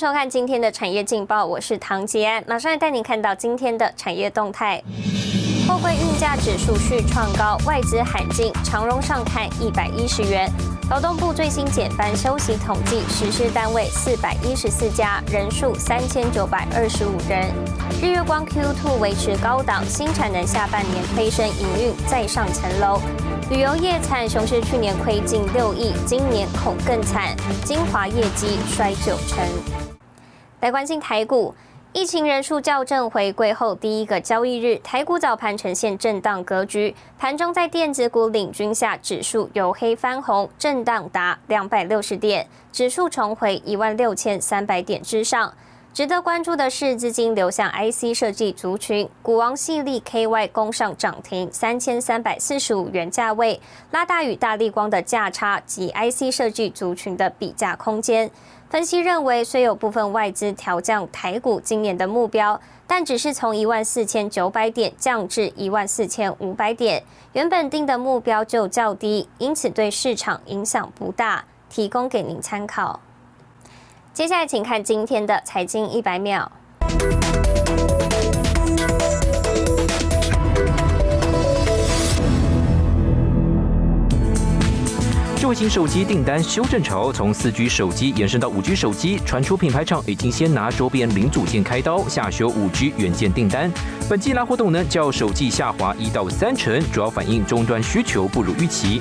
收看今天的产业劲报，我是唐杰安，马上来带您看到今天的产业动态。货柜运价指数续创高，外资喊进，长荣上看一百一十元。劳动部最新减班休息统计，实施单位四百一十四家，人数三千九百二十五人。日月光 Q2 维持高档，新产能下半年推升营运再上层楼。旅游业惨，雄狮去年亏近六亿，今年恐更惨。精华业绩衰九成。来关心台股。疫情人数校正回归后第一个交易日，台股早盘呈现震荡格局，盘中在电子股领军下，指数由黑翻红，震荡达两百六十点，指数重回一万六千三百点之上。值得关注的是，资金流向 IC 设计族群，股王系力 KY 攻上涨停三千三百四十五元价位，拉大与大力光的价差及 IC 设计族群的比价空间。分析认为，虽有部分外资调降台股今年的目标，但只是从一万四千九百点降至一万四千五百点，原本定的目标就较低，因此对市场影响不大，提供给您参考。接下来，请看今天的财经一百秒。智慧型手机订单修正潮，从四 G 手机延伸到五 G 手机，传出品牌厂已经先拿周边零组件开刀，下修五 G 元件订单。本季拉货动能较首季下滑一到三成，主要反映终端需求不如预期。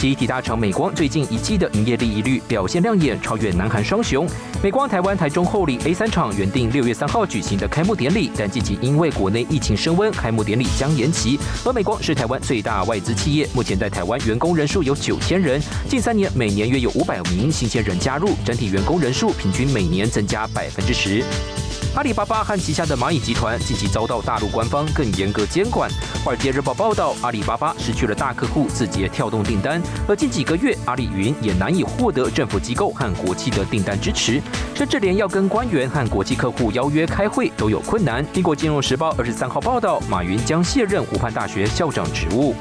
集体大厂美光最近一季的营业利益率表现亮眼，超越南韩双雄。美光台湾台中后里 A 三厂原定六月三号举行的开幕典礼，但近期因为国内疫情升温，开幕典礼将延期。而美光是台湾最大外资企业，目前在台湾员工人数有九千人，近三年每年约有五百名新鲜人加入，整体员工人数平均每年增加百分之十。阿里巴巴和旗下的蚂蚁集团近期遭到大陆官方更严格监管。华尔街日报报道，阿里巴巴失去了大客户字节跳动订单，而近几个月阿里云也难以获得政府机构和国际的订单支持，甚至连要跟官员和国际客户邀约开会都有困难。英国金融时报二十三号报道，马云将卸任湖畔大学校长职务。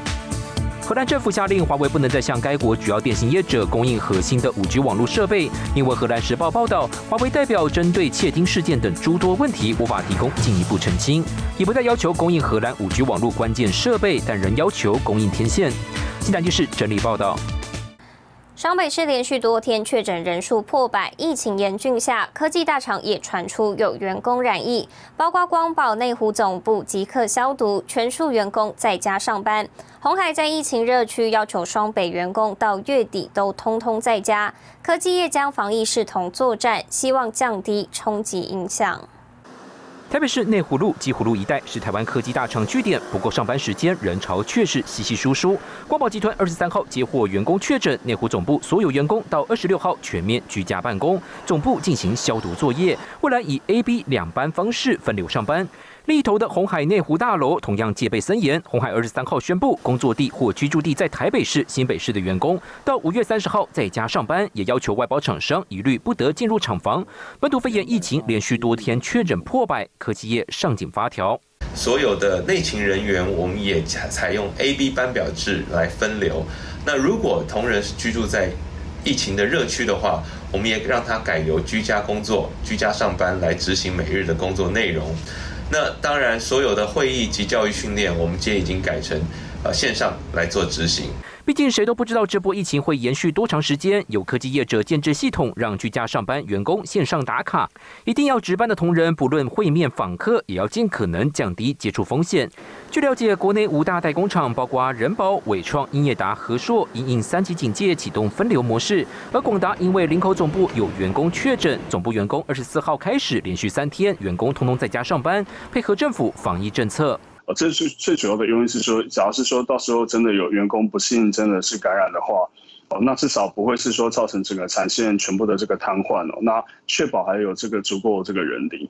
荷兰政府下令，华为不能再向该国主要电信业者供应核心的五 G 网络设备。因为荷兰时报报道，华为代表针对窃听事件等诸多问题，无法提供进一步澄清，也不再要求供应荷兰五 G 网络关键设备，但仍要求供应天线。新台电视整理报道。双北市连续多天确诊人数破百，疫情严峻下，科技大厂也传出有员工染疫，包括光宝内湖总部即刻消毒，全数员工在家上班。红海在疫情热区要求双北员工到月底都通通在家，科技业将防疫视同作战，希望降低冲击影响。台北市内湖路、基湖路一带是台湾科技大厂据点，不过上班时间人潮却是稀稀疏疏。光宝集团二十三号接获员工确诊，内湖总部所有员工到二十六号全面居家办公，总部进行消毒作业，未来以 A、B 两班方式分流上班。另一头的红海内湖大楼同样戒备森严。红海二十三号宣布，工作地或居住地在台北市、新北市的员工，到五月三十号在家上班，也要求外包厂商一律不得进入厂房。本土肺炎疫情连续多天确诊破百，科技业上紧发条。所有的内勤人员，我们也采采用 A、B 班表制来分流。那如果同仁是居住在疫情的热区的话，我们也让他改由居家工作、居家上班来执行每日的工作内容。那当然，所有的会议及教育训练，我们今天已经改成呃线上来做执行。毕竟谁都不知道这波疫情会延续多长时间。有科技业者建制系统，让居家上班员工线上打卡。一定要值班的同仁，不论会面访客，也要尽可能降低接触风险。据了解，国内五大代工厂，包括人保、伟创、英业达、和硕，因应三级警戒启动分流模式。而广达因为林口总部有员工确诊，总部员工二十四号开始连续三天，员工通通在家上班，配合政府防疫政策。这是最主要的原因是说，假如是说到时候真的有员工不幸真的是感染的话，哦，那至少不会是说造成整个产线全部的这个瘫痪哦，那确保还有这个足够这个人力，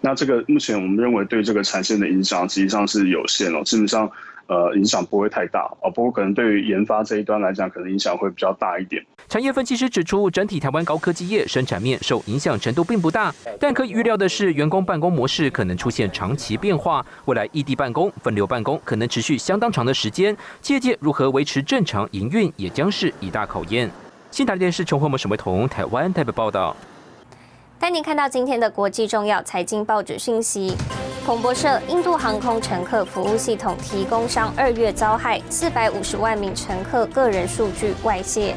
那这个目前我们认为对这个产线的影响实际上是有限哦，基本上。呃，影响不会太大啊，不过可能对于研发这一端来讲，可能影响会比较大一点。产业分析师指出，整体台湾高科技业生产面受影响程度并不大，但可以预料的是，员工办公模式可能出现长期变化，未来异地办公、分流办公可能持续相当长的时间，业界如何维持正常营运，也将是一大考验。新台电视琼慧们沈维彤台湾代表报道。带您看到今天的国际重要财经报纸讯息。彭博社：印度航空乘客服务系统提供商二月遭害，四百五十万名乘客个人数据外泄。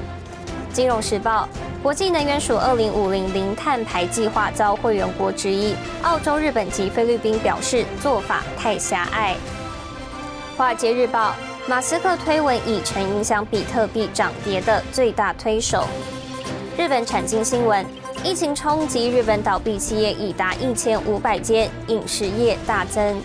金融时报：国际能源署二零五零零碳排计划遭会员国质疑，澳洲、日本及菲律宾表示做法太狭隘。华尔街日报：马斯克推文已成影响比特币涨跌的最大推手。日本产经新闻。疫情冲击日本倒闭企业已达一千五百间，饮食业大增。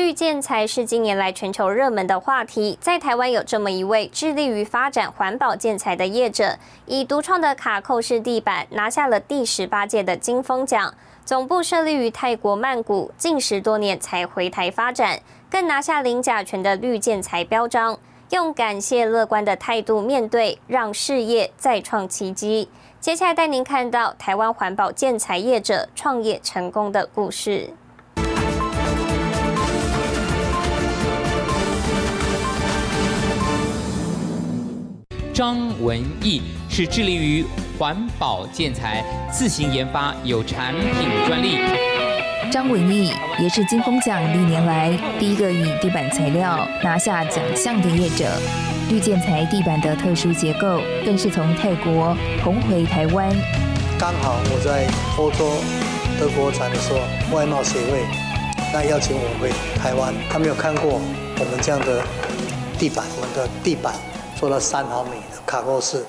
绿建材是近年来全球热门的话题，在台湾有这么一位致力于发展环保建材的业者，以独创的卡扣式地板拿下了第十八届的金风奖。总部设立于泰国曼谷，近十多年才回台发展，更拿下零甲醛的绿建材标章，用感谢乐观的态度面对，让事业再创奇迹。接下来带您看到台湾环保建材业者创业成功的故事。张文义是致力于环保建材，自行研发有产品专利。张文义也是金风奖历年来第一个以地板材料拿下奖项的业者。绿建材地板的特殊结构，更是从泰国红回台湾。刚好我在欧洲德国展的时候，外贸协会那邀请我回台湾，他没有看过我们这样的地板，我们的地板做了三毫米的卡扣式。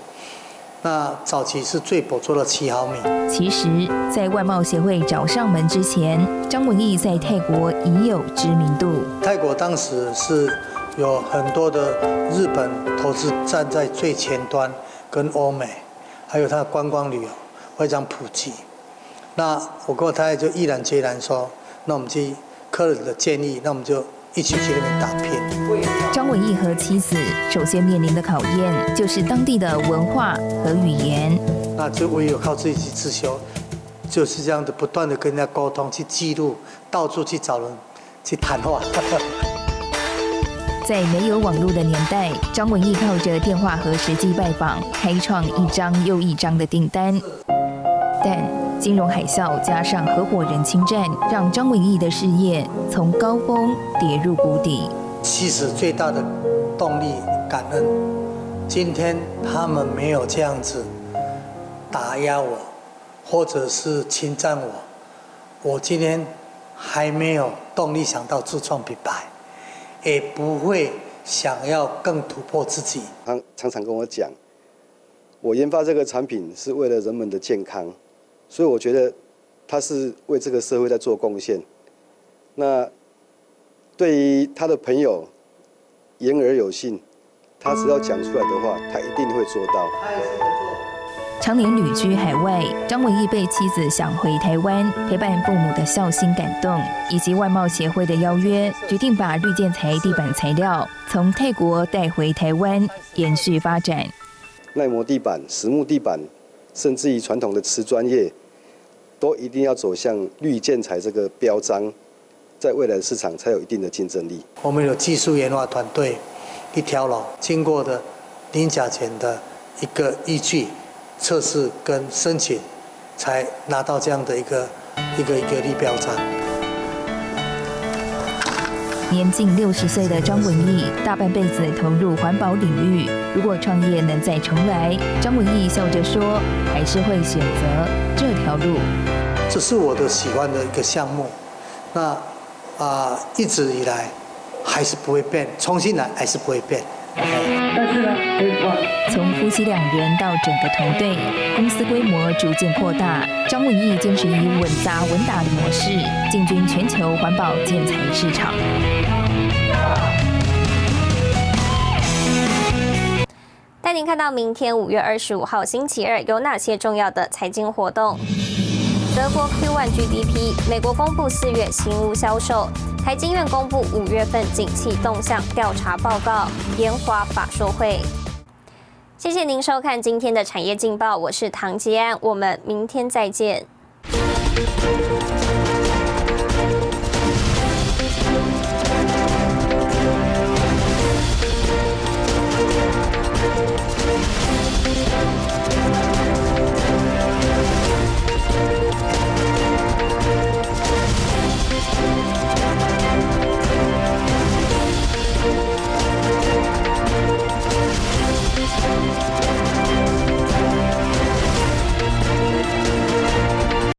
那早期是最薄做了七毫米。其实，在外贸协会找上门之前，张文义在泰国已有知名度。泰国当时是。有很多的日本投资站在最前端，跟欧美，还有它的观光旅游非常普及。那我跟我太太就毅然决然说：“那我们去客人的建议，那我们就一起去那边打拼。”张文义和妻子首先面临的考验就是当地的文化和语言。那就唯有靠自己去自修，就是这样的不断的跟人家沟通，去记录，到处去找人去谈话。在没有网络的年代，张文义靠着电话和实际拜访，开创一张又一张的订单。但金融海啸加上合伙人侵占，让张文义的事业从高峰跌入谷底。其实最大的动力，感恩今天他们没有这样子打压我，或者是侵占我，我今天还没有动力想到自创品牌。也不会想要更突破自己。他常常跟我讲，我研发这个产品是为了人们的健康，所以我觉得他是为这个社会在做贡献。那对于他的朋友言而有信，他只要讲出来的话，他一定会做到。常年旅居海外，张文义被妻子想回台湾陪伴父母的孝心感动，以及外贸协会的邀约，决定把绿建材地板材料从泰国带回台湾，延续发展。耐磨地板、实木地板，甚至于传统的瓷砖业，都一定要走向绿建材这个标章，在未来的市场才有一定的竞争力。我们有技术研发团队，一条龙经过的零甲醛的一个依据。测试跟申请，才拿到这样的一个一个一个绿标章。年近六十岁的张文义，大半辈子投入环保领域。如果创业能再重来，张文义笑着说，还是会选择这条路。这是我的喜欢的一个项目，那啊一直以来还是不会变，重新来还是不会变。但是呢，从夫妻两人到整个团队，公司规模逐渐扩大。张文义坚持以稳扎稳打的模式进军全球环保建材市场。带您看到明天五月二十五号星期二有哪些重要的财经活动？德国 Q1 GDP，美国公布四月新屋销售。台经院公布五月份景气动向调查报告，烟花法说会。谢谢您收看今天的产业劲报，我是唐吉安，我们明天再见。